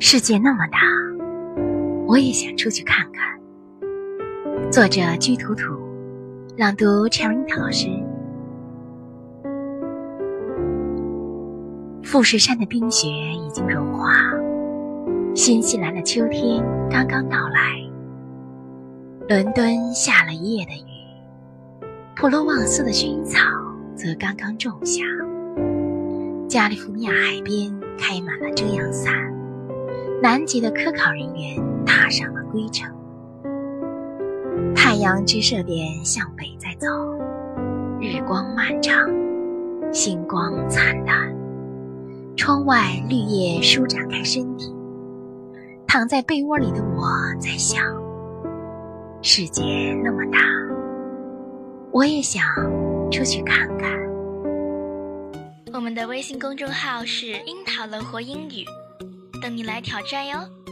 世界那么大，我也想出去看看。作者：居图图，朗读：陈瑞涛老师。富士山的冰雪已经融化，新西兰的秋天刚刚到来。伦敦下了一夜的雨，普罗旺斯的薰衣草则刚刚种下。加利福尼亚海边开满了遮阳伞，南极的科考人员踏上了归程。太阳直射点向北在走，日光漫长，星光灿烂。窗外绿叶舒展开身体，躺在被窝里的我在想：世界那么大，我也想出去看看。我们的微信公众号是“樱桃乐活英语”，等你来挑战哟。